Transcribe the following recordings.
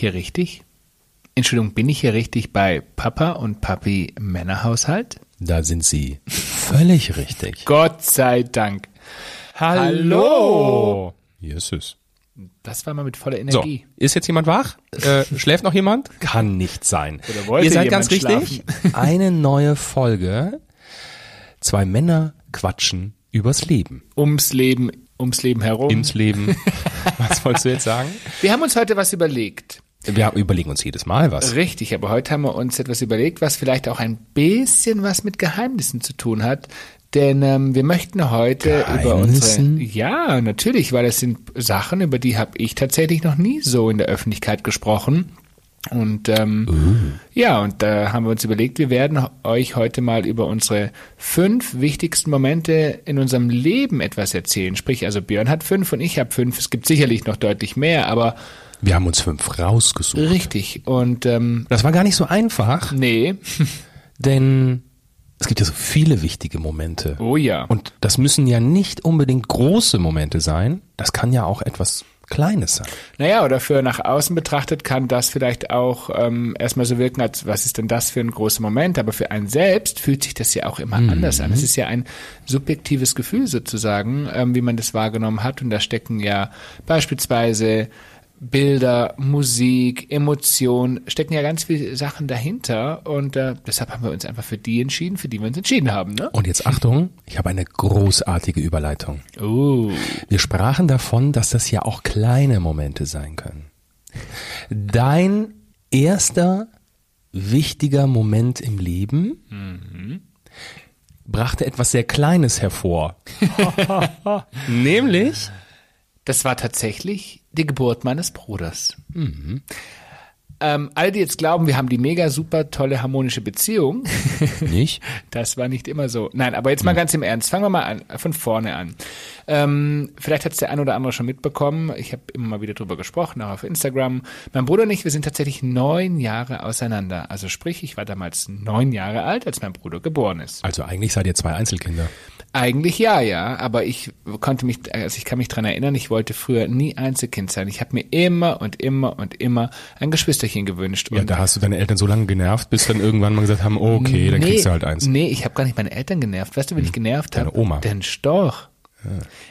hier richtig? Entschuldigung, bin ich hier richtig bei Papa und Papi Männerhaushalt? Da sind Sie völlig richtig. Gott sei Dank. Hallo. Es. Das war mal mit voller So, Energie. ist jetzt jemand wach? Äh, schläft noch jemand? Kann nicht sein. Ihr seid ganz richtig. Eine neue Folge. Zwei Männer quatschen übers Leben. Ums Leben, ums Leben herum. Ins Leben. Was wolltest du jetzt sagen? Wir haben uns heute was überlegt. Wir überlegen uns jedes Mal was. Richtig, aber heute haben wir uns etwas überlegt, was vielleicht auch ein bisschen was mit Geheimnissen zu tun hat. Denn ähm, wir möchten heute über unsere ja natürlich, weil es sind Sachen, über die habe ich tatsächlich noch nie so in der Öffentlichkeit gesprochen. Und ähm, ja, und da haben wir uns überlegt, wir werden euch heute mal über unsere fünf wichtigsten Momente in unserem Leben etwas erzählen. Sprich, also Björn hat fünf und ich habe fünf. Es gibt sicherlich noch deutlich mehr, aber Wir haben uns fünf rausgesucht. richtig. Und ähm, Das war gar nicht so einfach, nee, denn es gibt ja so viele wichtige Momente. oh ja. Und das müssen ja nicht unbedingt große Momente sein. Das kann ja auch etwas Kleines sein. Naja, oder für nach außen betrachtet kann das vielleicht auch ähm, erstmal so wirken, als was ist denn das für ein großer Moment? Aber für einen selbst fühlt sich das ja auch immer anders an. Es ist ja ein subjektives Gefühl sozusagen, ähm, wie man das wahrgenommen hat. Und da stecken ja beispielsweise Bilder, Musik, Emotion, stecken ja ganz viele Sachen dahinter. Und äh, deshalb haben wir uns einfach für die entschieden, für die wir uns entschieden haben. Ne? Und jetzt Achtung, ich habe eine großartige Überleitung. Oh. Wir sprachen davon, dass das ja auch kleine Momente sein können. Dein erster wichtiger Moment im Leben brachte etwas sehr Kleines hervor. Nämlich Das war tatsächlich die Geburt meines Bruders. Ähm, alle, die jetzt glauben, wir haben die mega super tolle harmonische Beziehung, nicht? das war nicht immer so. Nein, aber jetzt mal ganz im Ernst. Fangen wir mal an, von vorne an. Ähm, vielleicht hat es der ein oder andere schon mitbekommen. Ich habe immer mal wieder drüber gesprochen, auch auf Instagram. Mein Bruder und ich, wir sind tatsächlich neun Jahre auseinander. Also sprich, ich war damals neun Jahre alt, als mein Bruder geboren ist. Also eigentlich seid ihr zwei Einzelkinder. Eigentlich ja, ja, aber ich konnte mich, also ich kann mich dran erinnern, ich wollte früher nie Einzelkind sein. Ich habe mir immer und immer und immer ein Geschwisterchen gewünscht. Ja, da hast du deine Eltern so lange genervt, bis dann irgendwann mal gesagt haben, okay, dann kriegst du halt eins. Nee, ich habe gar nicht meine Eltern genervt. Weißt du, wen ich genervt Deine habe? Oma. Den Storch.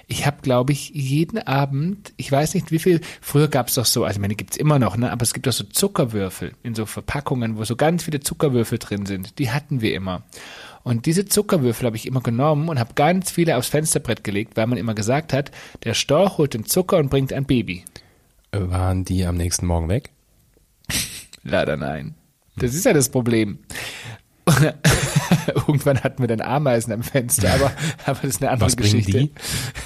Ich habe, glaube ich, jeden Abend, ich weiß nicht wie viel, früher gab es doch so, also ich meine, gibt's immer noch, ne? aber es gibt doch so Zuckerwürfel in so Verpackungen, wo so ganz viele Zuckerwürfel drin sind. Die hatten wir immer. Und diese Zuckerwürfel habe ich immer genommen und habe ganz viele aufs Fensterbrett gelegt, weil man immer gesagt hat, der Storch holt den Zucker und bringt ein Baby. Waren die am nächsten Morgen weg? Leider nein. Das ist ja das Problem. Irgendwann hatten wir dann Ameisen am Fenster, aber, aber das ist eine andere Was Geschichte.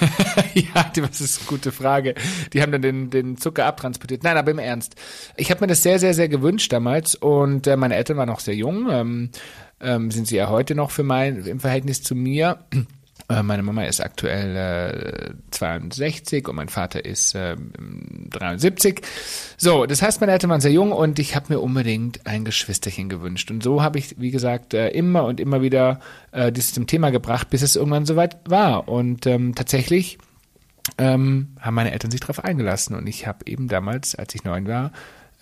ja, die- das ist eine gute Frage. Die haben dann den, den Zucker abtransportiert. Nein, aber im Ernst. Ich habe mir das sehr, sehr, sehr gewünscht damals und äh, meine Eltern waren noch sehr jung, ähm, ähm, sind sie ja heute noch für mein, im Verhältnis zu mir. Äh, Meine Mama ist aktuell äh, 62 und mein Vater ist äh, 73. So, das heißt, meine Eltern waren sehr jung und ich habe mir unbedingt ein Geschwisterchen gewünscht. Und so habe ich, wie gesagt, äh, immer und immer wieder äh, dieses zum Thema gebracht, bis es irgendwann soweit war. Und ähm, tatsächlich ähm, haben meine Eltern sich darauf eingelassen und ich habe eben damals, als ich neun war,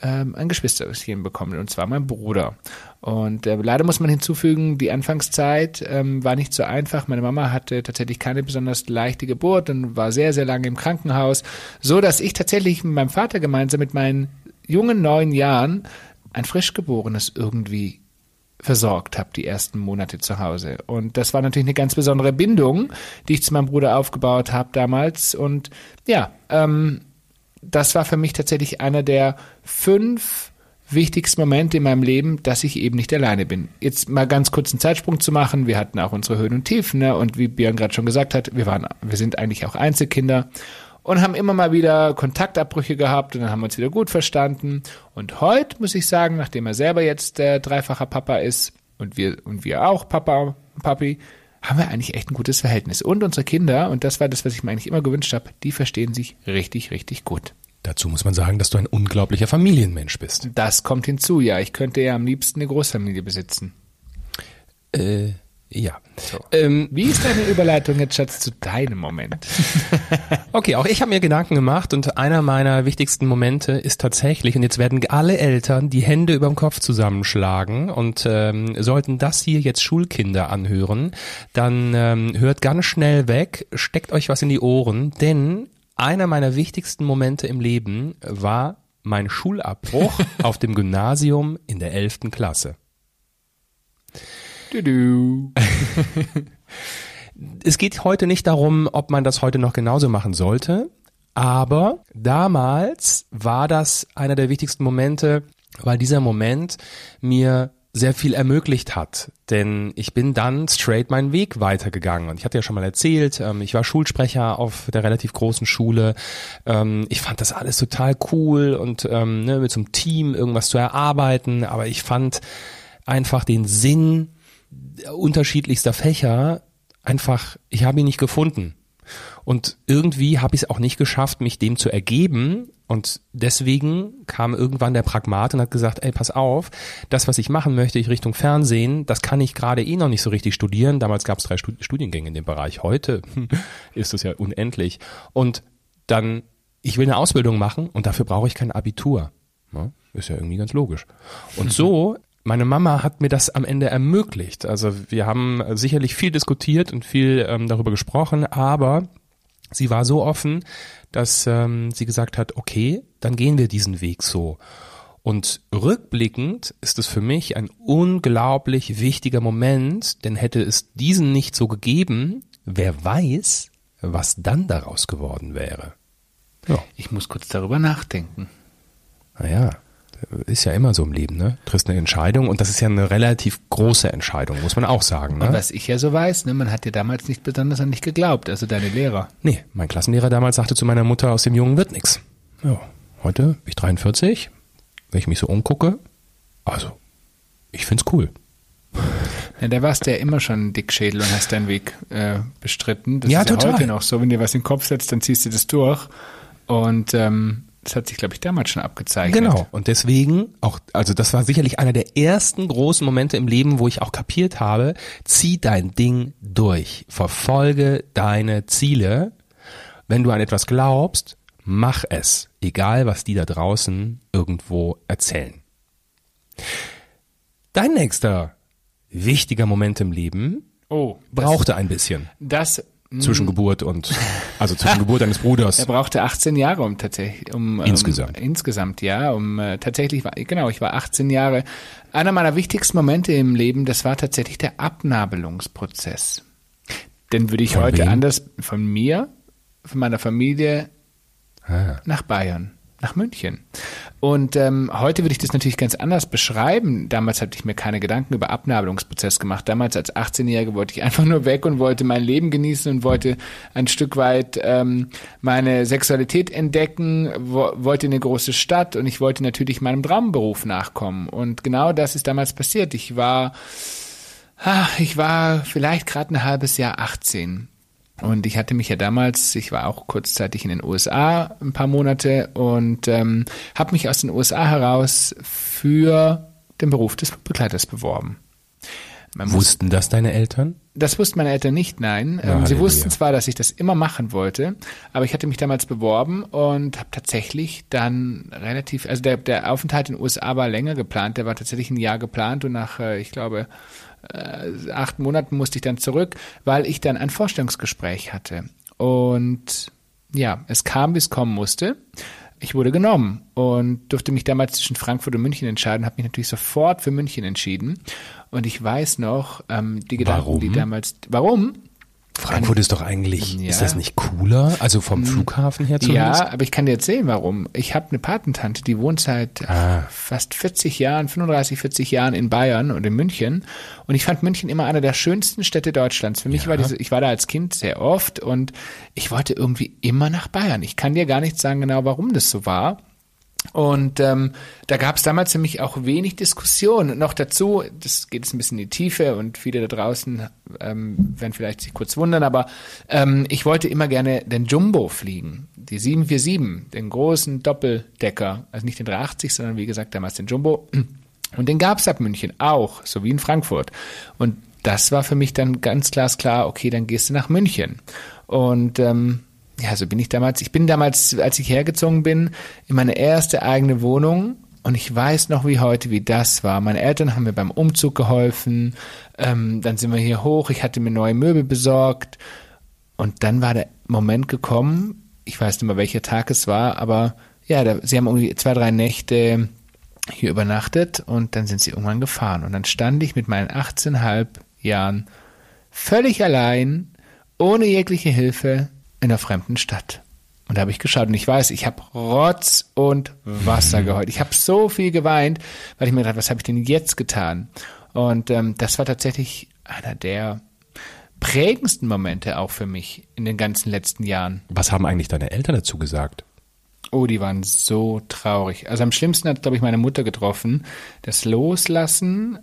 ähm, ein Geschwisterchen bekommen und zwar mein Bruder. Und äh, leider muss man hinzufügen, die Anfangszeit ähm, war nicht so einfach. Meine Mama hatte tatsächlich keine besonders leichte Geburt und war sehr, sehr lange im Krankenhaus, so dass ich tatsächlich mit meinem Vater gemeinsam mit meinen jungen neun Jahren ein Frischgeborenes irgendwie versorgt habe, die ersten Monate zu Hause. Und das war natürlich eine ganz besondere Bindung, die ich zu meinem Bruder aufgebaut habe damals. Und ja, ähm, das war für mich tatsächlich einer der fünf wichtigsten Momente in meinem Leben, dass ich eben nicht alleine bin. Jetzt mal ganz kurz einen Zeitsprung zu machen. Wir hatten auch unsere Höhen und Tiefen, ne? Und wie Björn gerade schon gesagt hat, wir waren, wir sind eigentlich auch Einzelkinder und haben immer mal wieder Kontaktabbrüche gehabt und dann haben wir uns wieder gut verstanden. Und heute muss ich sagen, nachdem er selber jetzt äh, dreifacher Papa ist und wir und wir auch Papa und Papi, haben wir eigentlich echt ein gutes Verhältnis. Und unsere Kinder, und das war das, was ich mir eigentlich immer gewünscht habe, die verstehen sich richtig, richtig gut. Dazu muss man sagen, dass du ein unglaublicher Familienmensch bist. Das kommt hinzu, ja. Ich könnte ja am liebsten eine Großfamilie besitzen. Äh, Ja. So. Ähm, Wie ist deine Überleitung jetzt, Schatz, zu deinem Moment? Okay, auch ich habe mir Gedanken gemacht und einer meiner wichtigsten Momente ist tatsächlich, und jetzt werden alle Eltern die Hände überm Kopf zusammenschlagen und ähm, sollten das hier jetzt Schulkinder anhören, dann ähm, hört ganz schnell weg, steckt euch was in die Ohren, denn einer meiner wichtigsten Momente im Leben war mein Schulabbruch auf dem Gymnasium in der elften Klasse. Es geht heute nicht darum, ob man das heute noch genauso machen sollte, aber damals war das einer der wichtigsten Momente, weil dieser Moment mir sehr viel ermöglicht hat, denn ich bin dann straight meinen Weg weitergegangen. Und ich hatte ja schon mal erzählt, ähm, ich war Schulsprecher auf der relativ großen Schule, ähm, ich fand das alles total cool und ähm, ne, mit so einem Team irgendwas zu erarbeiten, aber ich fand einfach den Sinn unterschiedlichster Fächer einfach, ich habe ihn nicht gefunden. Und irgendwie habe ich es auch nicht geschafft, mich dem zu ergeben. Und deswegen kam irgendwann der Pragmat und hat gesagt, ey, pass auf, das, was ich machen möchte, ich Richtung Fernsehen, das kann ich gerade eh noch nicht so richtig studieren. Damals gab es drei Studiengänge in dem Bereich. Heute ist es ja unendlich. Und dann, ich will eine Ausbildung machen und dafür brauche ich kein Abitur. Ist ja irgendwie ganz logisch. Und so meine Mama hat mir das am Ende ermöglicht. Also wir haben sicherlich viel diskutiert und viel ähm, darüber gesprochen, aber sie war so offen, dass ähm, sie gesagt hat, okay, dann gehen wir diesen Weg so. Und rückblickend ist es für mich ein unglaublich wichtiger Moment, denn hätte es diesen nicht so gegeben, wer weiß, was dann daraus geworden wäre. Ja. Ich muss kurz darüber nachdenken. Naja, ist ja immer so im Leben, ne? Du triffst eine Entscheidung und das ist ja eine relativ große Entscheidung, muss man auch sagen. Ne? Und was ich ja so weiß, ne, man hat dir damals nicht besonders an dich geglaubt, also deine Lehrer. Nee, mein Klassenlehrer damals sagte zu meiner Mutter, aus dem Jungen wird nix. Ja, heute bin ich 43, wenn ich mich so umgucke, also, ich find's cool. Ja, da warst du ja immer schon ein Dickschädel und hast deinen Weg äh, bestritten. Das Ja, ist total. ja heute noch so, wenn dir was in den Kopf setzt, dann ziehst du das durch. Und ähm, das hat sich, glaube ich, damals schon abgezeichnet. Genau. Und deswegen auch, also das war sicherlich einer der ersten großen Momente im Leben, wo ich auch kapiert habe, zieh dein Ding durch. Verfolge deine Ziele. Wenn du an etwas glaubst, mach es. Egal, was die da draußen irgendwo erzählen. Dein nächster wichtiger Moment im Leben Oh, das, brauchte ein bisschen das zwischen Geburt und, also zwischen Geburt deines Bruders. Er brauchte 18 Jahre, um tatsächlich, um Insgesamt. Um, insgesamt, ja, um äh, tatsächlich war, genau, ich war 18 Jahre. Einer meiner wichtigsten Momente im Leben, das war tatsächlich der Abnabelungsprozess. Den würde ich Von heute wem? anders von mir, von meiner Familie Ah. nach Bayern, nach München. Und ähm, heute würde ich das natürlich ganz anders beschreiben. Damals hatte ich mir keine Gedanken über Abnabelungsprozess gemacht. Damals als 18-Jährige wollte ich einfach nur weg und wollte mein Leben genießen und wollte ein Stück weit ähm, meine Sexualität entdecken, wo, wollte in eine große Stadt und ich wollte natürlich meinem Traumberuf nachkommen. Und genau das ist damals passiert. Ich war, ah, ich war vielleicht gerade ein halbes Jahr 18. Und ich hatte mich ja damals, ich war auch kurzzeitig in den USA ein paar Monate und ähm, habe mich aus den USA heraus für den Beruf des Begleiters beworben. Man muss, Wussten das deine Eltern? das wussten meine Eltern nicht, nein. Ja, ähm, sie wussten zwar, dass ich das immer machen wollte, aber ich hatte mich damals beworben und habe tatsächlich dann relativ, also der, der Aufenthalt in den USA war länger geplant, der war tatsächlich ein Jahr geplant und nach, äh, ich glaube, äh, acht Monaten musste ich dann zurück, weil ich dann ein Vorstellungsgespräch hatte. Und ja, es kam, wie es kommen musste. Ich wurde genommen und durfte mich damals zwischen Frankfurt und München entscheiden, habe mich natürlich sofort für München entschieden. Und ich weiß noch, ähm, die Gedanken, Warum? die damals, warum? Frankfurt ist doch eigentlich, Ja. ist das nicht cooler? Also vom Flughafen her zumindest? Ja, aber ich kann dir erzählen, warum. Ich habe eine Patentante, die wohnt seit Ah. fast 40 Jahren, 35, 40 Jahren in Bayern und in München. Und ich fand München immer eine der schönsten Städte Deutschlands. Für mich Ja. war diese, ich war da als Kind sehr oft und ich wollte irgendwie immer nach Bayern. Ich kann dir gar nicht sagen genau, warum das so war. Und ähm, da gab es damals mich auch wenig Diskussion. Und noch dazu, das geht jetzt ein bisschen in die Tiefe und viele da draußen ähm, werden vielleicht sich kurz wundern, aber ähm, ich wollte immer gerne den Jumbo fliegen, die 747, den großen Doppeldecker, also nicht den 380, sondern wie gesagt damals den Jumbo. Und den gab es ab München auch, so wie in Frankfurt. Und das war für mich dann ganz glasklar, okay, dann gehst du nach München. Und ähm, ja, so bin ich damals. Ich bin damals, als ich hergezogen bin, in meine erste eigene Wohnung und ich weiß noch wie heute, wie das war. Meine Eltern haben mir beim Umzug geholfen. Ähm, dann sind wir hier hoch. Ich hatte mir neue Möbel besorgt. Und dann war der Moment gekommen. Ich weiß nicht mehr, welcher Tag es war, aber ja, da, sie haben irgendwie zwei, drei Nächte hier übernachtet und dann sind sie irgendwann gefahren. Und dann stand ich mit meinen 18,5 Jahren völlig allein, ohne jegliche Hilfe, in einer fremden Stadt. Und da habe ich geschaut und ich weiß, ich habe Rotz und Wasser geheult. Ich habe so viel geweint, weil ich mir gedacht, was habe ich denn jetzt getan? Und ähm, das war tatsächlich einer der prägendsten Momente auch für mich in den ganzen letzten Jahren. Was haben eigentlich deine Eltern dazu gesagt? Oh, die waren so traurig. Also am schlimmsten hat, glaube ich, meine Mutter getroffen. Das Loslassen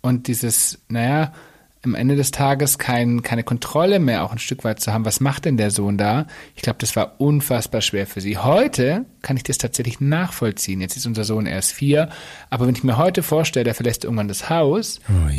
und dieses, naja, am Ende des Tages kein, keine Kontrolle mehr auch ein Stück weit zu haben. Was macht denn der Sohn da? Ich glaube, das war unfassbar schwer für sie. Heute kann ich das tatsächlich nachvollziehen. Jetzt ist unser Sohn erst vier, aber wenn ich mir heute vorstelle, der verlässt irgendwann das Haus, oh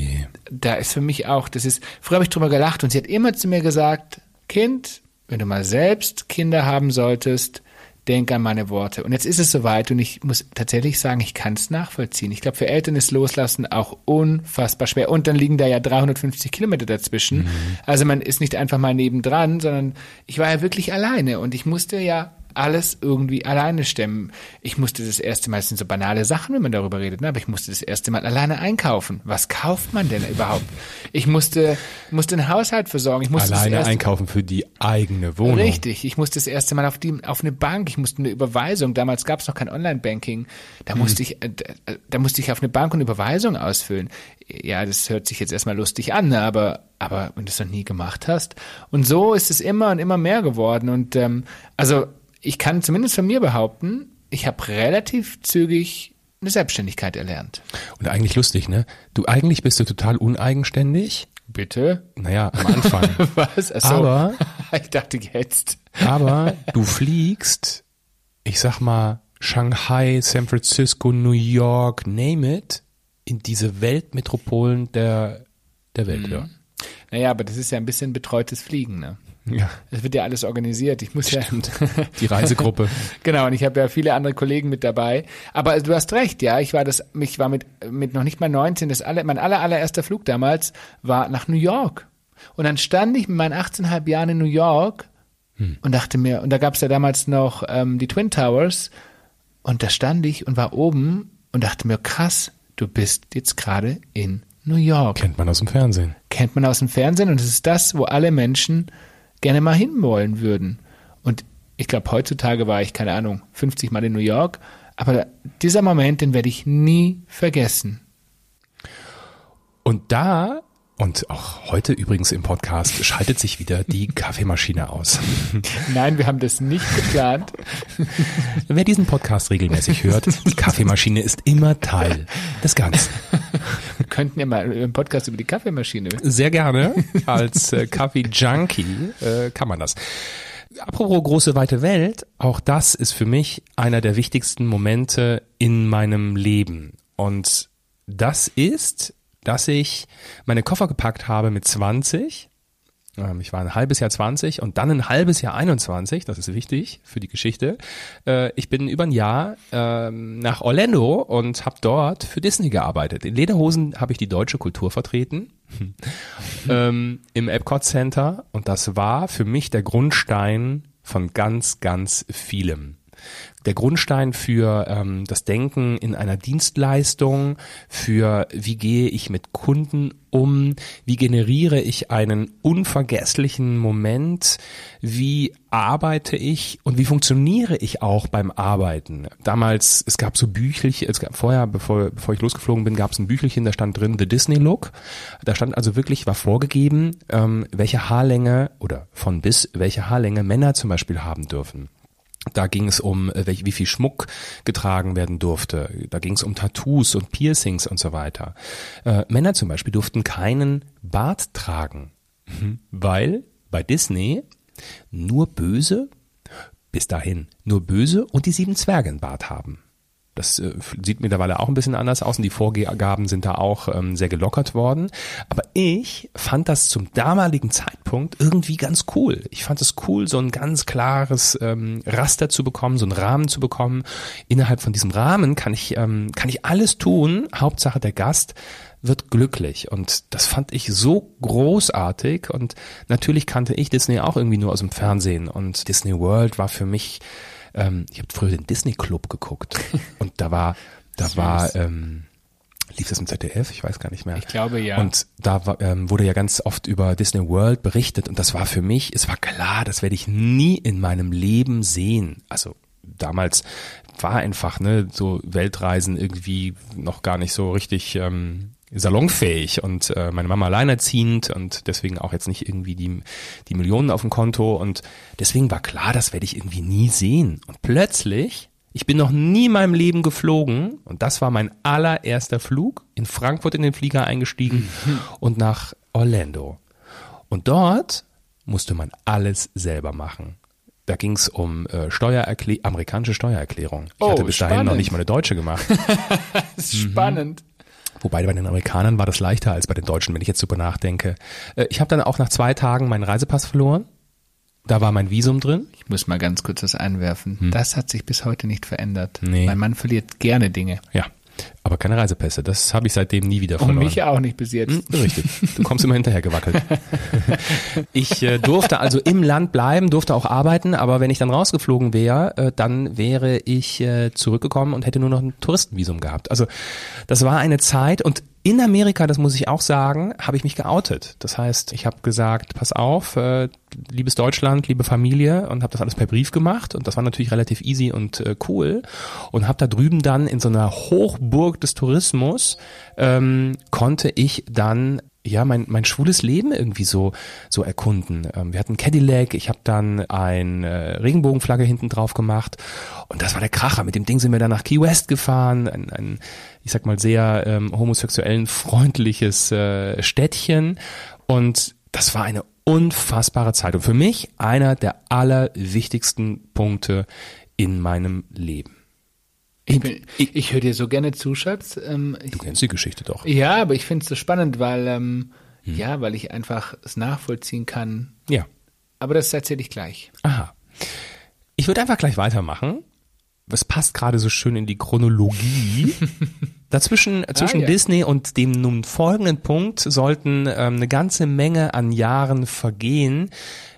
da ist für mich auch, das ist, früher habe ich drüber gelacht und sie hat immer zu mir gesagt, Kind, wenn du mal selbst Kinder haben solltest, denk an meine Worte. Und jetzt ist es soweit und ich muss tatsächlich sagen, ich kann es nachvollziehen. Ich glaube, für Eltern ist Loslassen auch unfassbar schwer. Und dann liegen da ja 350 Kilometer dazwischen. Mhm. Also man ist nicht einfach mal nebendran, sondern ich war ja wirklich alleine und ich musste ja alles irgendwie alleine stemmen. Ich musste das erste Mal, es sind so banale Sachen, wenn man darüber redet, ne? aber ich musste das erste Mal alleine einkaufen. Was kauft man denn überhaupt? Ich musste, musste einen Haushalt versorgen. Ich musste alleine einkaufen für die eigene Wohnung. Richtig. Ich musste das erste Mal auf die, auf eine Bank. Ich musste eine Überweisung. Damals gab es noch kein Online-Banking. Da hm. musste ich, äh, da musste ich auf eine Bank eine Überweisung ausfüllen. Ja, das hört sich jetzt erstmal lustig an, ne? aber aber wenn du es noch nie gemacht hast. Und so ist es immer und immer mehr geworden. Und ähm, also ich kann zumindest von mir behaupten, ich habe relativ zügig eine Selbstständigkeit erlernt. Und eigentlich lustig, ne? Du eigentlich bist du total uneigenständig. Bitte? Naja, am Anfang. Was? Achso. Aber ich dachte jetzt. aber du fliegst, ich sag mal, Shanghai, San Francisco, New York, name it, in diese Weltmetropolen der, der Welt, mhm. ja. Naja, aber das ist ja ein bisschen betreutes Fliegen, ne? Ja. Es wird ja alles organisiert. Ich muss Stimmt. ja. Die Reisegruppe. genau, und ich habe ja viele andere Kollegen mit dabei. Aber du hast recht, ja. Ich war das, ich war mit, mit noch nicht mal 19, das alle, mein aller, allererster Flug damals war nach New York. Und dann stand ich mit meinen 18,5 Jahren in New York hm. und dachte mir, und da gab es ja damals noch ähm, die Twin Towers. Und da stand ich und war oben und dachte mir, krass, du bist jetzt gerade in New York. Kennt man aus dem Fernsehen. Kennt man aus dem Fernsehen und es ist das, wo alle Menschen gerne mal hinwollen würden. Und ich glaube, heutzutage war ich, keine Ahnung, 50 Mal in New York, aber dieser Moment, den werde ich nie vergessen. Und da und auch heute übrigens im Podcast schaltet sich wieder die Kaffeemaschine aus. Nein, wir haben das nicht geplant. Wer diesen Podcast regelmäßig hört, die Kaffeemaschine ist immer Teil des Ganzen. Wir könnten ja mal einen Podcast über die Kaffeemaschine. Sehr gerne. Als äh, Kaffee-Junkie äh, kann man das. Apropos große weite Welt, auch das ist für mich einer der wichtigsten Momente in meinem Leben. Und das ist dass ich meine Koffer gepackt habe mit 20. Ähm, ich war ein halbes Jahr 20 und dann ein halbes Jahr 21. Das ist wichtig für die Geschichte. Äh, ich bin über ein Jahr ähm, nach Orlando und habe dort für Disney gearbeitet. In Lederhosen habe ich die deutsche Kultur vertreten. ähm, Im Epcot Center. Und das war für mich der Grundstein von ganz, ganz vielem der Grundstein für ähm, das Denken in einer Dienstleistung, für wie gehe ich mit Kunden um, wie generiere ich einen unvergesslichen Moment, wie arbeite ich und wie funktioniere ich auch beim Arbeiten. Damals, es gab so Büchelchen, es gab vorher, bevor, bevor ich losgeflogen bin, gab es ein Büchelchen, da stand drin The Disney Look. Da stand also wirklich, war vorgegeben, ähm, welche Haarlänge oder von bis welche Haarlänge Männer zum Beispiel haben dürfen. Da ging es um, äh, wie viel Schmuck getragen werden durfte. Da ging es um Tattoos und Piercings und so weiter. Äh, Männer zum Beispiel durften keinen Bart tragen, mhm. weil bei Disney nur Böse, bis dahin nur Böse und die sieben Zwerge einen Bart haben. Das äh, sieht mittlerweile auch ein bisschen anders aus und die Vorgaben sind da auch ähm, sehr gelockert worden. Aber ich fand das zum damaligen Zeitpunkt irgendwie ganz cool. Ich fand es cool, so ein ganz klares ähm, Raster zu bekommen, so einen Rahmen zu bekommen. Innerhalb von diesem Rahmen kann ich, ähm, kann ich alles tun. Hauptsache der Gast wird glücklich. Und das fand ich so großartig. Und natürlich kannte ich Disney auch irgendwie nur aus dem Fernsehen. Und Disney World war für mich ähm, ich habe früher den Disney Club geguckt und da war, da war, ähm, lief das im ZDF? Ich weiß gar nicht mehr. Ich glaube ja. Und da war, ähm, wurde ja ganz oft über Disney World berichtet und das war für mich, es war klar, das werde ich nie in meinem Leben sehen. Also damals war einfach ne so Weltreisen irgendwie noch gar nicht so richtig ähm, salonfähig und äh, meine Mama alleinerziehend und deswegen auch jetzt nicht irgendwie die, die Millionen auf dem Konto und deswegen war klar, das werde ich irgendwie nie sehen. Und plötzlich, ich bin noch nie in meinem Leben geflogen und das war mein allererster Flug, in Frankfurt in den Flieger eingestiegen und nach Orlando. Und dort musste man alles selber machen. Da ging es um äh, Steuererklä amerikanische Steuererklärung. Ich Oh, hatte bis dahin noch spannend. nicht mal eine deutsche gemacht. Das ist spannend. Wobei bei den Amerikanern war das leichter als bei den Deutschen, wenn ich jetzt drüber nachdenke. Äh, Ich habe dann auch nach zwei Tagen meinen Reisepass verloren. Da war mein Visum drin. Ich muss mal ganz kurz das einwerfen. Das hat sich bis heute nicht verändert. Hm. Nee. Mein Mann verliert gerne Dinge. Ja, aber keine Reisepässe. Das habe ich seitdem nie wieder Und verloren. mich auch nicht bis jetzt. Hm, Richtig. Du kommst immer hinterher gewackelt. Ich äh, durfte also im Land bleiben, durfte auch arbeiten, aber wenn ich dann rausgeflogen wäre, äh, dann wäre ich äh, zurückgekommen und hätte nur noch ein Touristenvisum gehabt. Also das war eine Zeit und in Amerika, das muss ich auch sagen, habe ich mich geoutet. Das heißt, ich habe gesagt, pass auf, äh, liebes Deutschland, liebe Familie und habe das alles per Brief gemacht und das war natürlich relativ easy und äh, cool und habe da drüben dann in so einer Hochburg des Tourismus ähm, konnte ich dann ja mein mein schwules Leben irgendwie so so erkunden. Ähm, wir hatten Cadillac, ich habe dann ein äh, Regenbogenflagge hinten drauf gemacht und das war der Kracher. Mit dem Ding sind wir dann nach Key West gefahren, ein, ein ich sag mal sehr ähm, homosexuellen freundliches äh, Städtchen und das war eine unfassbare Zeit und für mich einer der allerwichtigsten Punkte in meinem Leben. Ich, bin- ich höre dir so gerne zu, Schatz. Ähm, ich, Du kennst die Geschichte doch. ja, aber ich finde es so spannend, weil, ähm, Hm. ja, weil ich einfach es nachvollziehen kann. Ja. Aber das erzähle ich gleich. Aha. Ich würde einfach gleich weitermachen. Es passt gerade so schön in die Chronologie. Dazwischen zwischen ja. Disney und dem nun folgenden Punkt sollten ähm, eine ganze Menge an Jahren vergehen,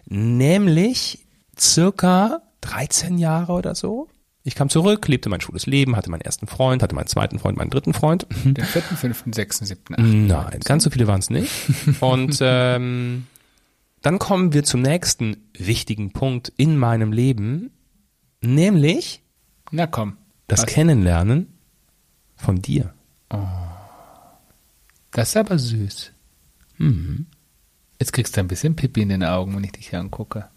nämlich circa 13 Jahre oder so. Ich kam zurück, lebte mein schwules Leben, hatte meinen ersten Freund, hatte meinen zweiten Freund, meinen dritten Freund. Den vierten, fünften, sechsten, siebten, achten. Nein, ganz so viele waren es nicht. Und ähm, dann kommen wir zum nächsten wichtigen Punkt in meinem Leben, nämlich Na komm. das was? Kennenlernen von dir. Das ist aber süß. Mhm. Jetzt kriegst du ein bisschen Pipi in den Augen, wenn ich dich hier angucke.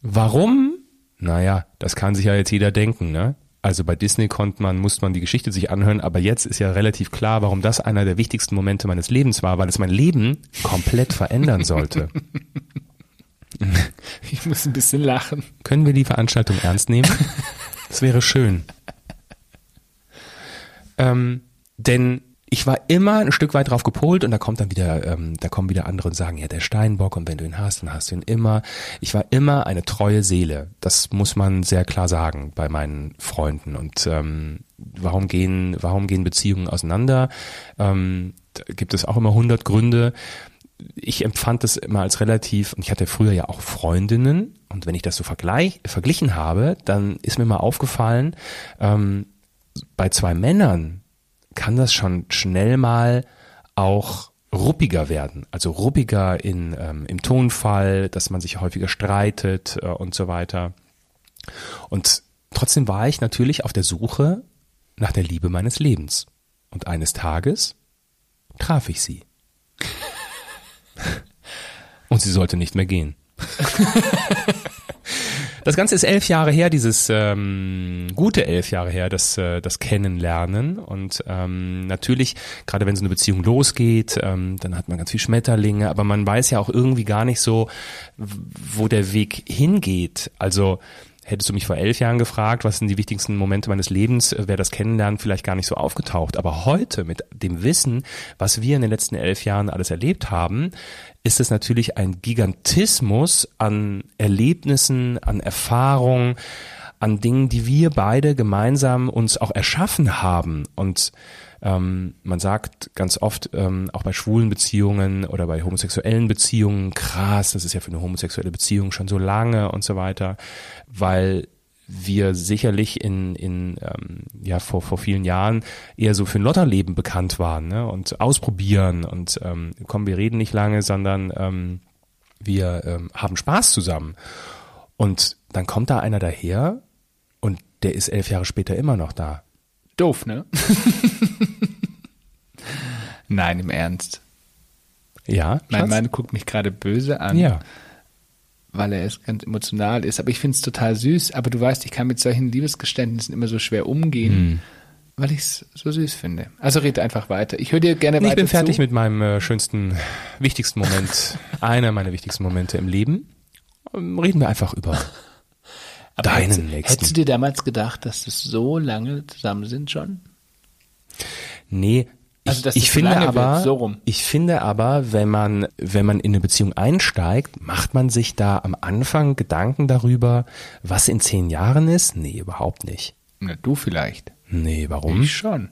Warum? Naja, das kann sich ja jetzt jeder denken, ne? Also bei Disney konnte man, musste man die Geschichte sich anhören, aber jetzt ist ja relativ klar, warum das einer der wichtigsten Momente meines Lebens war, weil es mein Leben komplett verändern sollte. Ich muss ein bisschen lachen. Können wir die Veranstaltung ernst nehmen? Das wäre schön. Ähm, denn ich war immer ein Stück weit drauf gepolt und da kommt dann wieder, ähm, da kommen wieder andere und sagen, ja, der Steinbock und wenn du ihn hast, dann hast du ihn immer. Ich war immer eine treue Seele. Das muss man sehr klar sagen bei meinen Freunden. Und ähm, warum gehen, warum gehen Beziehungen auseinander? Ähm, da gibt es auch immer hundert Gründe ich empfand es immer als relativ, und ich hatte früher ja auch Freundinnen, und wenn ich das so vergleich, verglichen habe, dann ist mir mal aufgefallen, ähm, bei zwei Männern kann das schon schnell mal auch ruppiger werden, also ruppiger in, ähm, im Tonfall, dass man sich häufiger streitet äh, und so weiter. Und trotzdem war ich natürlich auf der Suche nach der Liebe meines Lebens. Und eines Tages traf ich sie. Und sie sollte nicht mehr gehen. Das Ganze ist elf Jahre her, dieses ähm, gute elf Jahre her, das, äh, das Kennenlernen. Und ähm, natürlich, gerade wenn so eine Beziehung losgeht, ähm, dann hat man ganz viel Schmetterlinge, aber man weiß ja auch irgendwie gar nicht so, wo der Weg hingeht. Also Hättest du mich vor elf Jahren gefragt, was sind die wichtigsten Momente meines Lebens, äh, wäre das Kennenlernen vielleicht gar nicht so aufgetaucht. Aber heute mit dem Wissen, was wir in den letzten elf Jahren alles erlebt haben, ist es natürlich ein Gigantismus an Erlebnissen, an Erfahrungen, an Dingen, die wir beide gemeinsam uns auch erschaffen haben. Und ähm, man sagt ganz oft, ähm, auch bei schwulen Beziehungen oder bei homosexuellen Beziehungen, krass, das ist ja für eine homosexuelle Beziehung schon so lange und so weiter, weil wir sicherlich in, in ähm, ja vor, vor vielen Jahren eher so für ein Lotterleben bekannt waren ne? und ausprobieren und ähm, komm, wir reden nicht lange, sondern ähm, wir ähm, haben Spaß zusammen. Und dann kommt da einer daher und der ist elf Jahre später immer noch da. Doof, ne? Nein, im Ernst. Ja. Mein Schatz? Mann guckt mich gerade böse an, Ja. weil er es ganz emotional ist. Aber ich finde es total süß. Aber du weißt, ich kann mit solchen Liebesgeständnissen immer so schwer umgehen, Hm. weil ich es so süß finde. Also red einfach weiter. Ich höre dir gerne Ich weiter bin fertig zu. mit meinem äh, schönsten, wichtigsten Moment, einer meiner wichtigsten Momente im Leben. Ähm, Reden wir einfach über Aber deinen hättest, nächsten. Hättest du dir damals gedacht, dass das so lange zusammen sind schon? Nee, ich, Also, dass ich das so finde lange aber, wird, so rum. ich finde aber, wenn man, wenn man in eine Beziehung einsteigt, macht man sich da am Anfang Gedanken darüber, was in zehn Jahren ist? Nee, überhaupt nicht. Na, du vielleicht. Nee, warum? Ich schon.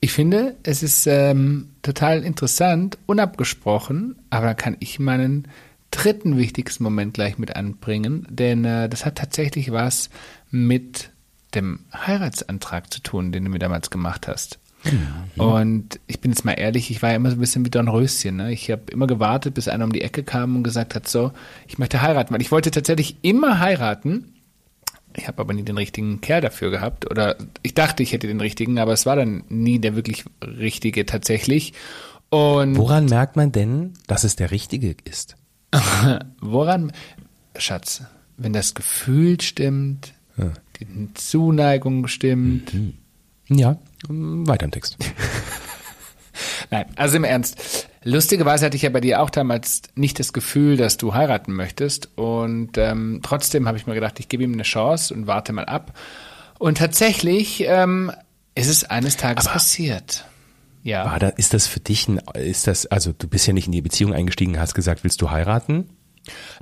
Ich finde, es ist ähm, total interessant, unabgesprochen, aber da kann ich meinen dritten wichtigsten Moment gleich mit anbringen, denn äh, das hat tatsächlich was mit dem Heiratsantrag zu tun, den du mir damals gemacht hast. Und ich bin jetzt mal ehrlich, ich war ja immer so ein bisschen wie Dornröschen. Ne? Ich habe immer gewartet, bis einer um die Ecke kam und gesagt hat, so, ich möchte heiraten, weil ich wollte tatsächlich immer heiraten. Ich habe aber nie den richtigen Kerl dafür gehabt. Oder ich dachte, ich hätte den richtigen, aber es war dann nie der wirklich richtige tatsächlich. Und Woran merkt man denn, dass es der Richtige ist? woran, Schatz, wenn das Gefühl stimmt, die Zuneigung stimmt. Ja, ähm, weiter im Text. Nein, also im Ernst. Lustigerweise hatte ich ja bei dir auch damals nicht das Gefühl, dass du heiraten möchtest. Und ähm, trotzdem habe ich mir gedacht, ich gebe ihm eine Chance und warte mal ab. Und tatsächlich ähm, ist es eines Tages passiert. Ja. War da, ist das für dich ein, ist das, also du bist ja nicht in die Beziehung eingestiegen, hast gesagt, willst du heiraten?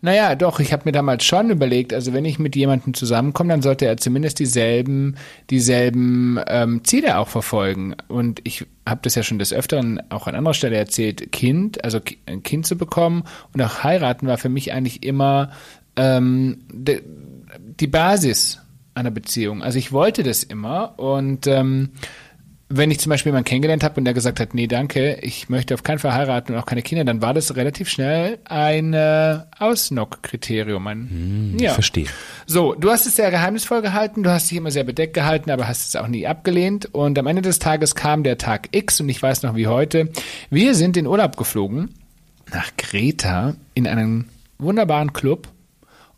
Naja, doch, ich habe mir damals schon überlegt, also wenn ich mit jemandem zusammenkomme, dann sollte er zumindest dieselben, dieselben ähm, Ziele auch verfolgen. Und ich habe das ja schon des Öfteren auch an anderer Stelle erzählt, Kind, also ein Kind zu bekommen und auch heiraten war für mich eigentlich immer ähm, de, die Basis einer Beziehung. Also ich wollte das immer und ähm, wenn ich zum Beispiel jemanden kennengelernt habe und der gesagt hat, nee, danke, ich möchte auf keinen Fall heiraten und auch keine Kinder, dann war das relativ schnell ein äh, Ausnock-Kriterium. Ein, Ich verstehe. So, du hast es sehr geheimnisvoll gehalten, du hast dich immer sehr bedeckt gehalten, aber hast es auch nie abgelehnt. Und am Ende des Tages kam der Tag X und ich weiß noch wie heute. Wir sind in Urlaub geflogen nach Kreta in einen wunderbaren Club.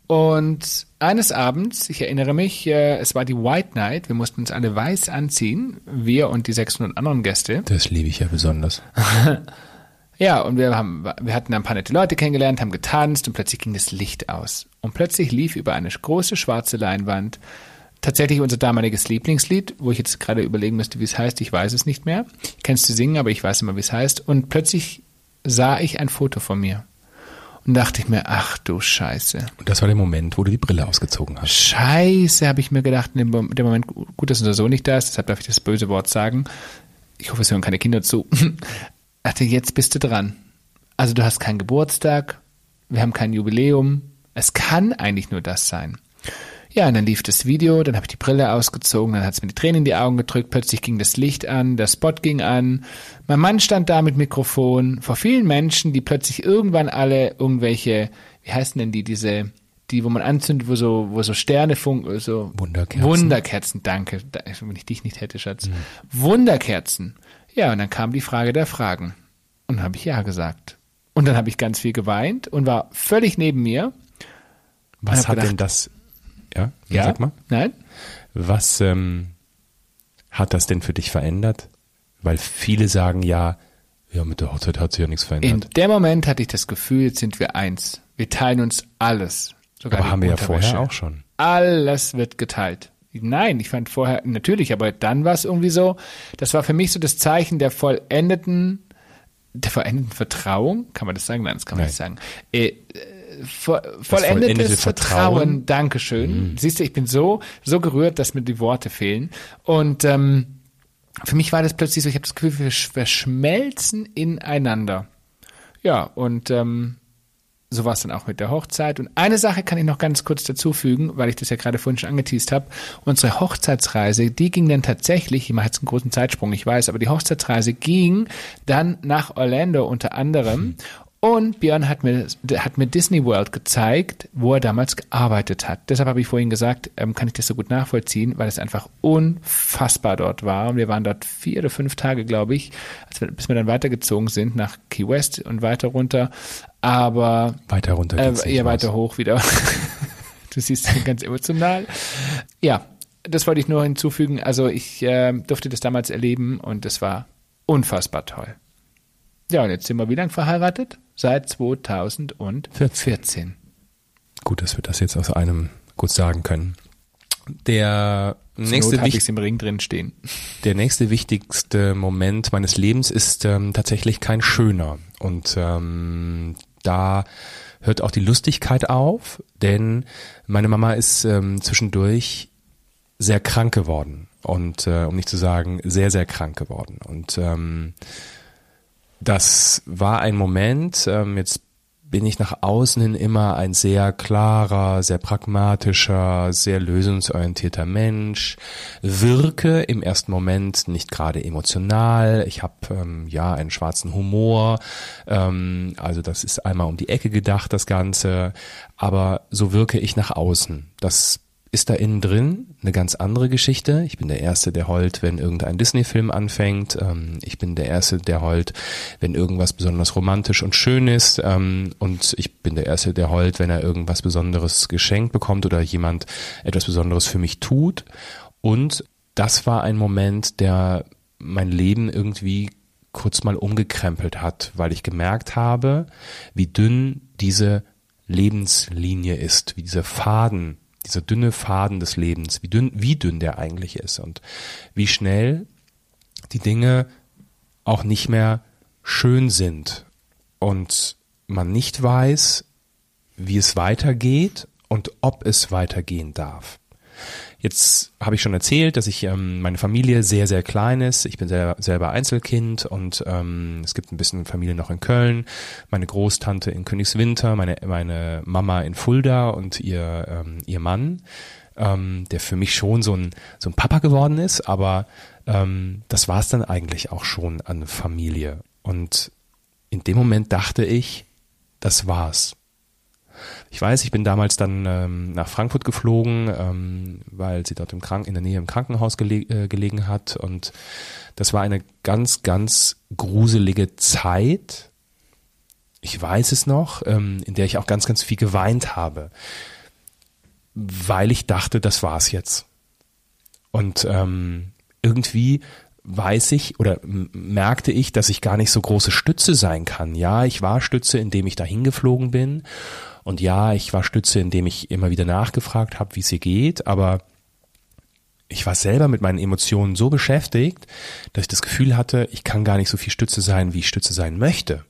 Und eines Abends, ich erinnere mich, äh, es war die White Night, wir mussten uns alle weiß anziehen, wir und die 600 anderen Gäste. Das liebe ich ja besonders. Ja, und wir haben, wir hatten ein paar nette Leute kennengelernt, haben getanzt und plötzlich ging das Licht aus. Und plötzlich lief über eine große schwarze Leinwand tatsächlich unser damaliges Lieblingslied, wo ich jetzt gerade überlegen müsste, wie es heißt. Ich weiß es nicht mehr. Ich kann es zu singen, aber ich weiß immer, wie es heißt. Und plötzlich sah ich ein Foto von mir. Und dachte ich mir, ach du Scheiße. Und das war der Moment, wo du die Brille ausgezogen hast. Scheiße, habe ich mir gedacht, in dem Mom- dem Moment, gut, dass unser Sohn nicht da ist, deshalb darf ich das böse Wort sagen. Ich hoffe, es hören keine Kinder zu. dachte, jetzt bist du dran. Also du hast keinen Geburtstag, wir haben kein Jubiläum. Es kann eigentlich nur das sein. Ja, und dann lief das Video, dann habe ich die Brille ausgezogen, dann hat es mir die Tränen in die Augen gedrückt, plötzlich ging das Licht an, der Spot ging an, mein Mann stand da mit Mikrofon, vor vielen Menschen, die plötzlich irgendwann alle irgendwelche, wie heißen denn die, diese, die, wo man anzündet, wo so, wo so Sterne funken, so Wunderkerzen. Wunderkerzen, danke, Da- wenn ich dich nicht hätte, Schatz. Wunderkerzen. Ja, und dann kam die Frage der Fragen. Und habe ich ja gesagt. Und dann habe ich ganz viel geweint und war völlig neben mir. Was hat gedacht- denn das, ja, Ja, sag mal, Nein? was ähm, hat das denn für dich verändert? Weil viele sagen ja, ja, mit der Hochzeit hat sich ja nichts In verändert. dem Moment hatte ich das Gefühl, jetzt sind wir eins. Wir teilen uns alles. Sogar Aber haben wir ja vorher auch schon. alles wird geteilt. Nein, ich fand vorher, natürlich, aber dann war es irgendwie so, das war für mich so das Zeichen der vollendeten, der vollendeten Vertrauung, kann man das sagen? Nein, das kann man Nein. nicht sagen. Äh, vo vollendetes vollendete Vertrauen, Vertrauen. Dankeschön. Siehst du, ich bin so, so gerührt, dass mir die Worte fehlen. Und ähm, für mich war das plötzlich so, ich habe das Gefühl, wir sch- verschmelzen ineinander. Ja, und ähm, so war es dann auch mit der Hochzeit. Und eine Sache kann ich noch ganz kurz dazu fügen, weil ich das ja gerade vorhin schon angeteased habe. Unsere Hochzeitsreise, die ging dann tatsächlich, ich mache jetzt einen großen Zeitsprung, ich weiß, aber die Hochzeitsreise ging dann nach Orlando unter anderem. Und Björn hat mir, hat mir Disney World gezeigt, wo er damals gearbeitet hat. Deshalb habe ich vorhin gesagt, ähm, kann ich das so gut nachvollziehen, weil es einfach unfassbar dort war. Und wir waren dort vier oder fünf Tage, glaube ich, wir, bis wir dann weitergezogen sind nach Key West und weiter runter. Aber Weiter runter äh, eher weiter hoch wieder. du siehst ganz emotional. Ja, das wollte ich nur hinzufügen. Also ich äh, durfte das damals erleben und es war unfassbar toll. Ja, und jetzt sind wir wie lang verheiratet? Seit 2014. Gut, dass wir das jetzt aus einem gut sagen können. Der nächste, der nächste wichtigste Moment meines Lebens ist ähm, tatsächlich kein schöner. Und ähm, da hört auch die Lustigkeit auf, denn meine Mama ist ähm, zwischendurch sehr krank geworden. Und äh, um nicht zu sagen, sehr, sehr krank geworden. Und ähm, das war ein Moment, ähm, jetzt bin ich nach außen hin immer ein sehr klarer, sehr pragmatischer, sehr lösungsorientierter Mensch, wirke im ersten Moment nicht gerade emotional, ich habe ähm, ja einen schwarzen Humor, ähm, also das ist einmal um die Ecke gedacht, das Ganze, aber so wirke ich nach außen. Das ist da innen drin eine ganz andere Geschichte. Ich bin der Erste, der heult, wenn irgendein Disney-Film anfängt. Ähm, ich bin der Erste, der heult, wenn irgendwas besonders romantisch und schön ist. Ähm, und ich bin der Erste, der heult, wenn er irgendwas Besonderes geschenkt bekommt oder jemand etwas Besonderes für mich tut. Und das war ein Moment, der mein Leben irgendwie kurz mal umgekrempelt hat, weil ich gemerkt habe, wie dünn diese Lebenslinie ist, wie dieser Faden, dieser dünne Faden des Lebens, wie dünn, wie dünn der eigentlich ist und wie schnell die Dinge auch nicht mehr schön sind und man nicht weiß, wie es weitergeht und ob es weitergehen darf. Jetzt habe ich schon erzählt, dass ich ähm, meine Familie sehr, sehr klein ist. Ich bin sehr, selber Einzelkind und ähm, es gibt ein bisschen Familie noch in Köln, meine Großtante in Königswinter, meine, meine Mama in Fulda und ihr, ähm, ihr Mann, ähm, der für mich schon so ein, so ein Papa geworden ist, aber ähm, das war es dann eigentlich auch schon an Familie. Und in dem Moment dachte ich, das war's. Ich weiß, ich bin damals dann ähm, nach Frankfurt geflogen, ähm, weil sie dort im Krank in der Nähe im Krankenhaus gele äh, gelegen hat und das war eine ganz, ganz gruselige Zeit. Ich weiß es noch, ähm, in der ich auch ganz, ganz viel geweint habe, weil ich dachte, das war's jetzt. Und ähm, irgendwie weiß ich oder merkte ich, dass ich gar nicht so große Stütze sein kann. Ja, ich war Stütze, indem ich dahin geflogen bin. Und ja, ich war Stütze, indem ich immer wieder nachgefragt habe, wie es ihr geht. Aber ich war selber mit meinen Emotionen so beschäftigt, dass ich das Gefühl hatte, ich kann gar nicht so viel Stütze sein, wie ich Stütze sein möchte.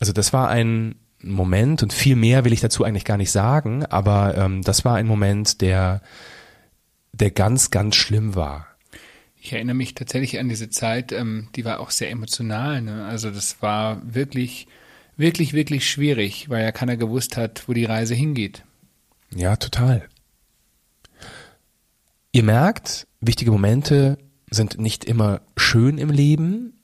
Also das war ein Moment und viel mehr will ich dazu eigentlich gar nicht sagen, aber ähm, das war ein Moment, der, der ganz, ganz schlimm war. Ich erinnere mich tatsächlich an diese Zeit, ähm, die war auch sehr emotional. Ne? Also das war wirklich, wirklich, wirklich schwierig, weil ja keiner gewusst hat, wo die Reise hingeht. Ja, total. Ihr merkt, wichtige Momente sind nicht immer schön im Leben.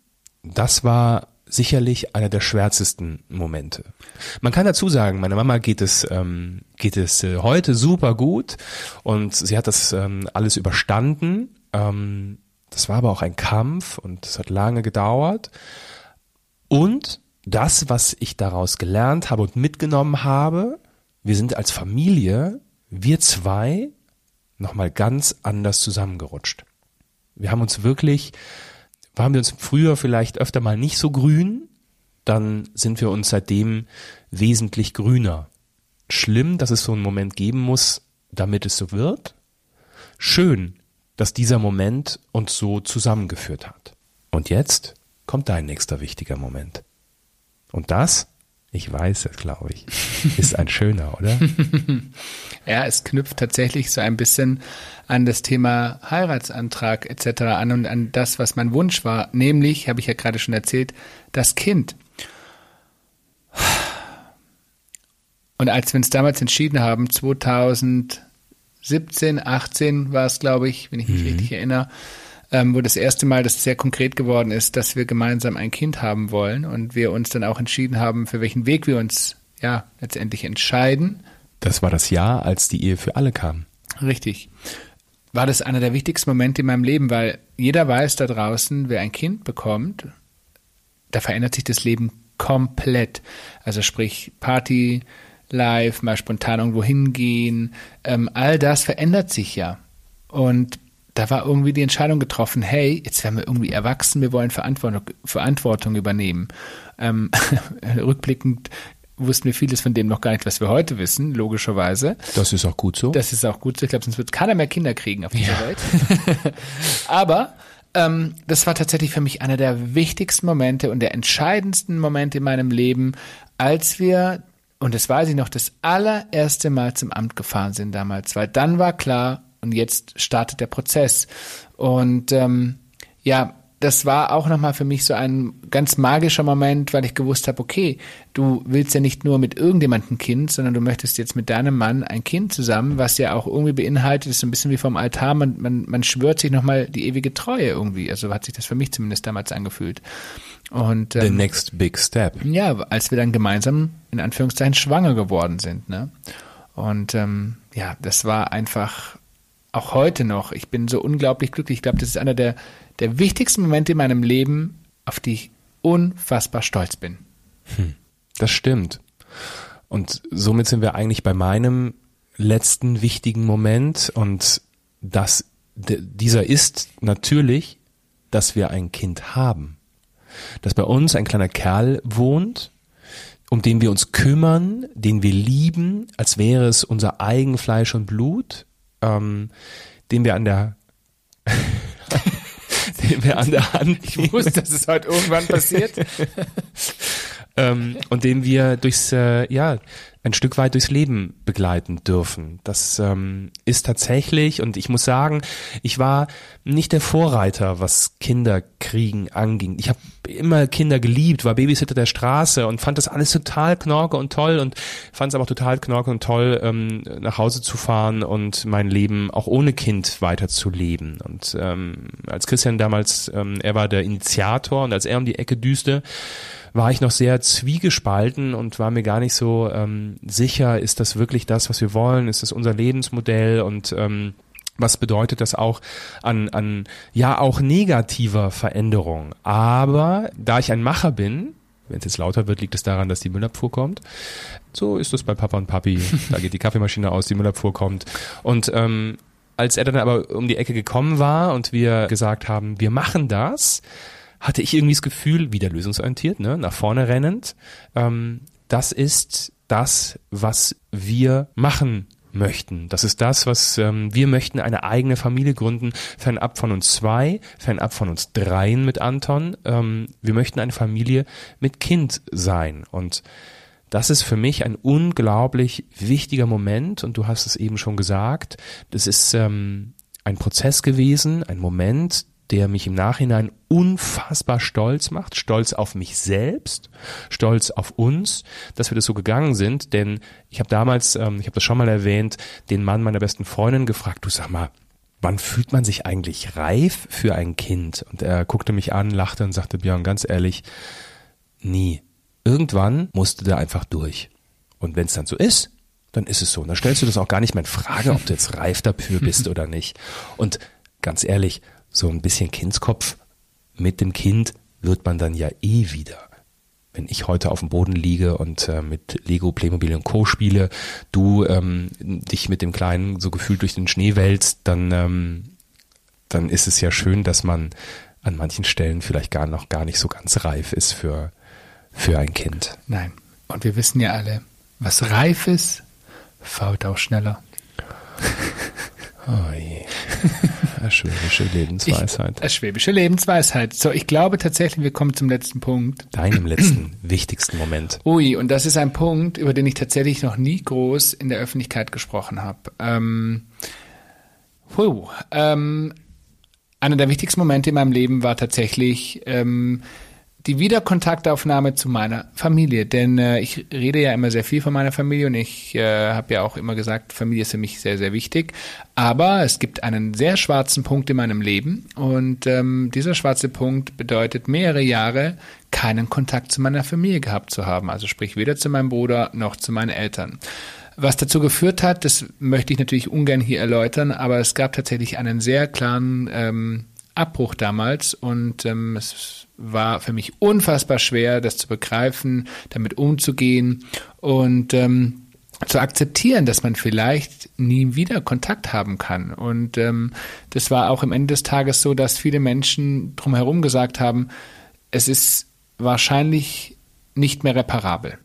Das war sicherlich einer der schwärzesten Momente. Man kann dazu sagen, meiner Mama geht es ähm, geht es äh, heute super gut und sie hat das ähm, alles überstanden. Ähm, das war aber auch ein Kampf und es hat lange gedauert. Und das, was ich daraus gelernt habe und mitgenommen habe, wir sind als Familie, wir zwei, nochmal ganz anders zusammengerutscht. Wir haben uns wirklich, waren wir uns früher vielleicht öfter mal nicht so grün, dann sind wir uns seitdem wesentlich grüner. Schlimm, dass es so einen Moment geben muss, damit es so wird. Schön, dass dieser Moment uns so zusammengeführt hat. Und jetzt kommt dein nächster wichtiger Moment. Und das, ich weiß es, glaube ich, ist ein schöner, oder? ja, es knüpft tatsächlich so ein bisschen an das Thema Heiratsantrag etc. an und an das, was mein Wunsch war, nämlich, habe ich ja gerade schon erzählt, das Kind. Und als wir uns damals entschieden haben, 2017, 18 war es, glaube ich, wenn ich mich mhm. richtig erinnere, ähm, wo das erste Mal das sehr konkret geworden ist, dass wir gemeinsam ein Kind haben wollen und wir uns dann auch entschieden haben, für welchen Weg wir uns ja letztendlich entscheiden. Das war das Jahr, als die Ehe für alle kam. Richtig. War das einer der wichtigsten Momente in meinem Leben, weil jeder weiß da draußen, wer ein Kind bekommt, da verändert sich das Leben komplett. Also sprich Party, live, mal spontan irgendwo hingehen, ähm, all das verändert sich ja. Und da war irgendwie die Entscheidung getroffen, hey, jetzt werden wir irgendwie erwachsen, wir wollen Verantwortung, Verantwortung übernehmen. Ähm, rückblickend wussten wir vieles von dem noch gar nicht, was wir heute wissen, logischerweise. Das ist auch gut so. Das ist auch gut so. Ich glaube, sonst wird keiner mehr Kinder kriegen auf dieser ja. Welt. Aber ähm, das war tatsächlich für mich einer der wichtigsten Momente und der entscheidendsten Momente in meinem Leben, als wir, und das weiß ich noch, das allererste Mal zum Amt gefahren sind damals, weil dann war klar, und jetzt startet der Prozess. Und ähm, ja, das war auch nochmal für mich so ein ganz magischer Moment, weil ich gewusst habe, okay, du willst ja nicht nur mit irgendjemandem ein Kind, sondern du möchtest jetzt mit deinem Mann ein Kind zusammen, was ja auch irgendwie beinhaltet, ist so ein bisschen wie vom Altar, man, man, man schwört sich nochmal die ewige Treue irgendwie. Also hat sich das für mich zumindest damals angefühlt. Und, ähm, The next big step. Ja, als wir dann gemeinsam in Anführungszeichen schwanger geworden sind. Ne? Und ähm, ja, das war einfach auch heute noch, ich bin so unglaublich glücklich. Ich glaube, das ist einer der, der wichtigsten Momente in meinem Leben, auf die ich unfassbar stolz bin. Hm, das stimmt. Und somit sind wir eigentlich bei meinem letzten wichtigen Moment und das, dieser ist natürlich, dass wir ein Kind haben. Dass bei uns ein kleiner Kerl wohnt, um den wir uns kümmern, den wir lieben, als wäre es unser eigen Fleisch und Blut ähm, den wir an der den wir an der Hand. Ich wusste, dass es heute irgendwann passiert. ähm, und den wir durchs äh, ja ein Stück weit durchs Leben begleiten dürfen. Das ähm, ist tatsächlich, und ich muss sagen, ich war nicht der Vorreiter, was Kinderkriegen anging. Ich habe immer Kinder geliebt, war Babysitter der Straße und fand das alles total knorke und toll und fand es aber auch total knorke und toll, ähm, nach Hause zu fahren und mein Leben auch ohne Kind weiterzuleben. Und ähm, als Christian damals, ähm, er war der Initiator und als er um die Ecke düste, war ich noch sehr zwiegespalten und war mir gar nicht so ähm, sicher, ist das wirklich das, was wir wollen? Ist das unser Lebensmodell? Und ähm, was bedeutet das auch an, an ja auch negativer Veränderung? Aber da ich ein Macher bin, wenn es jetzt lauter wird, liegt es daran, dass die Müllabfuhr kommt. So ist es bei Papa und Papi. Da geht die Kaffeemaschine aus, die Müllabfuhr kommt. Und ähm, als er dann aber um die Ecke gekommen war und wir gesagt haben, wir machen das, hatte ich irgendwie das Gefühl, wieder lösungsorientiert, ne, nach vorne rennend, ähm, das ist das, was wir machen möchten. Das ist das, was ähm, wir möchten, eine eigene Familie gründen, fernab von uns zwei, fernab von uns dreien mit Anton. Ähm, wir möchten eine Familie mit Kind sein. Und das ist für mich ein unglaublich wichtiger Moment. Und du hast es eben schon gesagt. Das ist ähm, ein Prozess gewesen, ein Moment, der mich im Nachhinein unfassbar stolz macht, stolz auf mich selbst, stolz auf uns, dass wir das so gegangen sind. Denn ich habe damals, ähm, ich habe das schon mal erwähnt, den Mann meiner besten Freundin gefragt, du sag mal, wann fühlt man sich eigentlich reif für ein Kind? Und er guckte mich an, lachte und sagte, Björn, ganz ehrlich, nie. Irgendwann musste der einfach durch. Und wenn es dann so ist, dann ist es so. Und dann stellst du das auch gar nicht mehr in Frage, ob du jetzt reif dafür bist oder nicht. Und ganz ehrlich, so ein bisschen Kindskopf mit dem Kind wird man dann ja eh wieder. Wenn ich heute auf dem Boden liege und äh, mit Lego, Playmobil und Co. spiele, du ähm, dich mit dem Kleinen so gefühlt durch den Schnee wälzt, dann, ähm, dann ist es ja schön, dass man an manchen Stellen vielleicht gar noch gar nicht so ganz reif ist für, für ein Kind. Nein. Und wir wissen ja alle, was reif ist, fault auch schneller. Oh je. Schwäbische Lebensweisheit. Ich, schwäbische Lebensweisheit. So, ich glaube tatsächlich, wir kommen zum letzten Punkt. Deinem letzten, wichtigsten Moment. Ui, und das ist ein Punkt, über den ich tatsächlich noch nie groß in der Öffentlichkeit gesprochen habe. Ähm, puh, ähm, einer der wichtigsten Momente in meinem Leben war tatsächlich ähm, die Wiederkontaktaufnahme zu meiner Familie. Denn äh, ich rede ja immer sehr viel von meiner Familie und ich äh, habe ja auch immer gesagt, Familie ist für mich sehr, sehr wichtig. Aber es gibt einen sehr schwarzen Punkt in meinem Leben und ähm, dieser schwarze Punkt bedeutet mehrere Jahre keinen Kontakt zu meiner Familie gehabt zu haben. Also sprich weder zu meinem Bruder noch zu meinen Eltern. Was dazu geführt hat, das möchte ich natürlich ungern hier erläutern, aber es gab tatsächlich einen sehr klaren ähm, Abbruch damals und ähm, es war für mich unfassbar schwer, das zu begreifen, damit umzugehen und ähm, zu akzeptieren, dass man vielleicht nie wieder Kontakt haben kann. Und ähm, das war auch am Ende des Tages so, dass viele Menschen drumherum gesagt haben, es ist wahrscheinlich nicht mehr reparabel.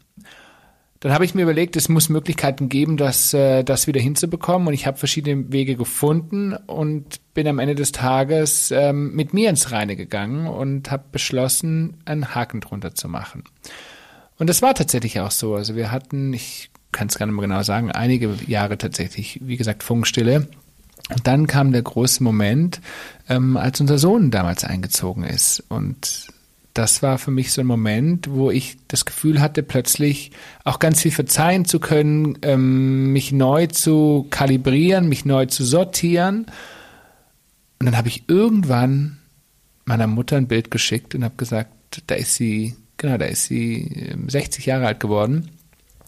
Dann habe ich mir überlegt, es muss Möglichkeiten geben, das, äh, das wieder hinzubekommen. Und ich habe verschiedene Wege gefunden und bin am Ende des Tages ähm, mit mir ins Reine gegangen und habe beschlossen, einen Haken drunter zu machen. Und das war tatsächlich auch so. Also wir hatten, ich kann es gar nicht mehr genau sagen, einige Jahre tatsächlich, wie gesagt, Funkstille. Und dann kam der große Moment, ähm, als unser Sohn damals eingezogen ist. Und das war für mich so ein Moment, wo ich das Gefühl hatte, plötzlich auch ganz viel verzeihen zu können, ähm, mich neu zu kalibrieren, mich neu zu sortieren. Und dann habe ich irgendwann meiner Mutter ein Bild geschickt und habe gesagt, da ist sie, genau, da ist sie 60 ähm, Jahre alt geworden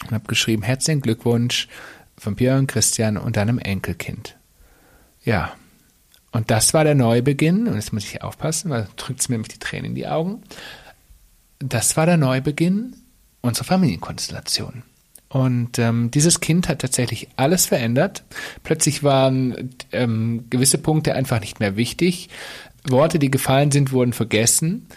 und habe geschrieben, herzlichen Glückwunsch von Björn Christian und deinem Enkelkind. Ja, und das war der Neubeginn, und jetzt muss ich aufpassen, weil drückt es mir nämlich die Tränen in die Augen. Das war der Neubeginn unserer Familienkonstellation. Und ähm, dieses Kind hat tatsächlich alles verändert. Plötzlich waren ähm, gewisse Punkte einfach nicht mehr wichtig. Worte, die gefallen sind, wurden vergessen.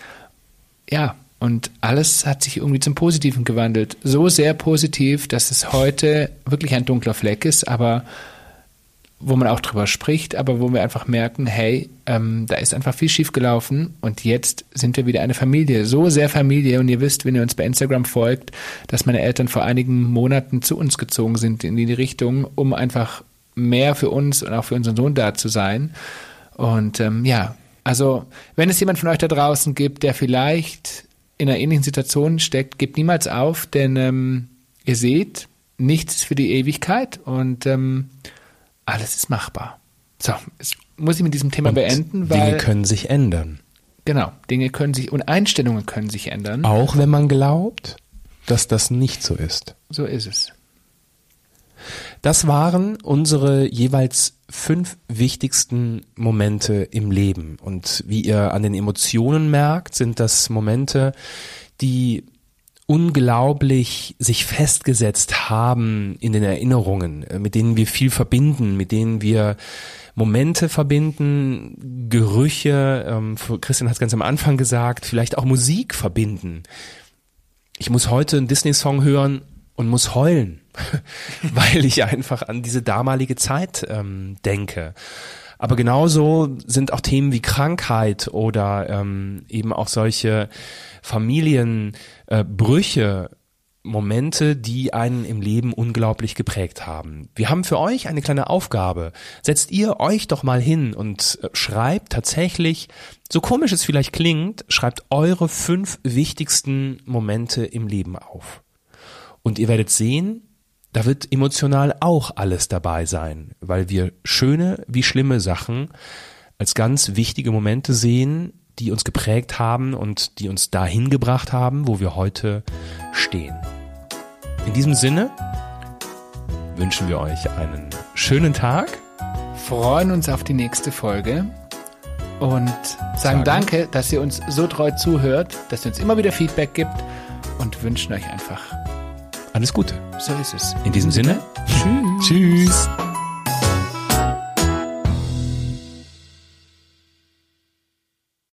Ja, und alles hat sich irgendwie zum Positiven gewandelt. So sehr positiv, dass es heute wirklich ein dunkler Fleck ist, aber wo man auch drüber spricht, aber wo wir einfach merken, hey, ähm, da ist einfach viel schief gelaufen und jetzt sind wir wieder eine Familie, so sehr Familie und ihr wisst, wenn ihr uns bei Instagram folgt, dass meine Eltern vor einigen Monaten zu uns gezogen sind in die Richtung, um einfach mehr für uns und auch für unseren Sohn da zu sein. Und ähm, ja, also wenn es jemand von euch da draußen gibt, der vielleicht in einer ähnlichen Situation steckt, gebt niemals auf, denn ähm, ihr seht, nichts ist für die Ewigkeit und ähm, alles ist machbar. So, jetzt muss ich mit diesem Thema und beenden, weil. Dinge können sich ändern. Genau, Dinge können sich und Einstellungen können sich ändern. Auch wenn man glaubt, dass das nicht so ist. So ist es. Das waren unsere jeweils fünf wichtigsten Momente im Leben. Und wie ihr an den Emotionen merkt, sind das Momente, die unglaublich sich festgesetzt haben in den Erinnerungen, äh, mit denen wir viel verbinden, mit denen wir Momente verbinden, Gerüche, ähm, Christian hat es ganz am Anfang gesagt, vielleicht auch Musik verbinden. Ich muss heute einen Disney-Song hören und muss heulen, weil ich einfach an diese damalige Zeit ähm, denke. Aber genauso sind auch Themen wie Krankheit oder ähm, eben auch solche Familienbrüche, äh, Momente, die einen im Leben unglaublich geprägt haben. Wir haben für euch eine kleine Aufgabe. Setzt ihr euch doch mal hin und äh, schreibt tatsächlich, so komisch es vielleicht klingt, schreibt eure fünf wichtigsten Momente im Leben auf. Und ihr werdet sehen, da wird emotional auch alles dabei sein, weil wir schöne wie schlimme Sachen als ganz wichtige Momente sehen, die uns geprägt haben und die uns dahin gebracht haben, wo wir heute stehen. In diesem Sinne wünschen wir euch einen schönen Tag. Freuen uns auf die nächste Folge und sagen, sagen danke, dass ihr uns so treu zuhört, dass ihr uns immer wieder Feedback gibt und wünschen euch einfach alles Gute. So ist es. In diesem Sinne, tschüss. Tschüss.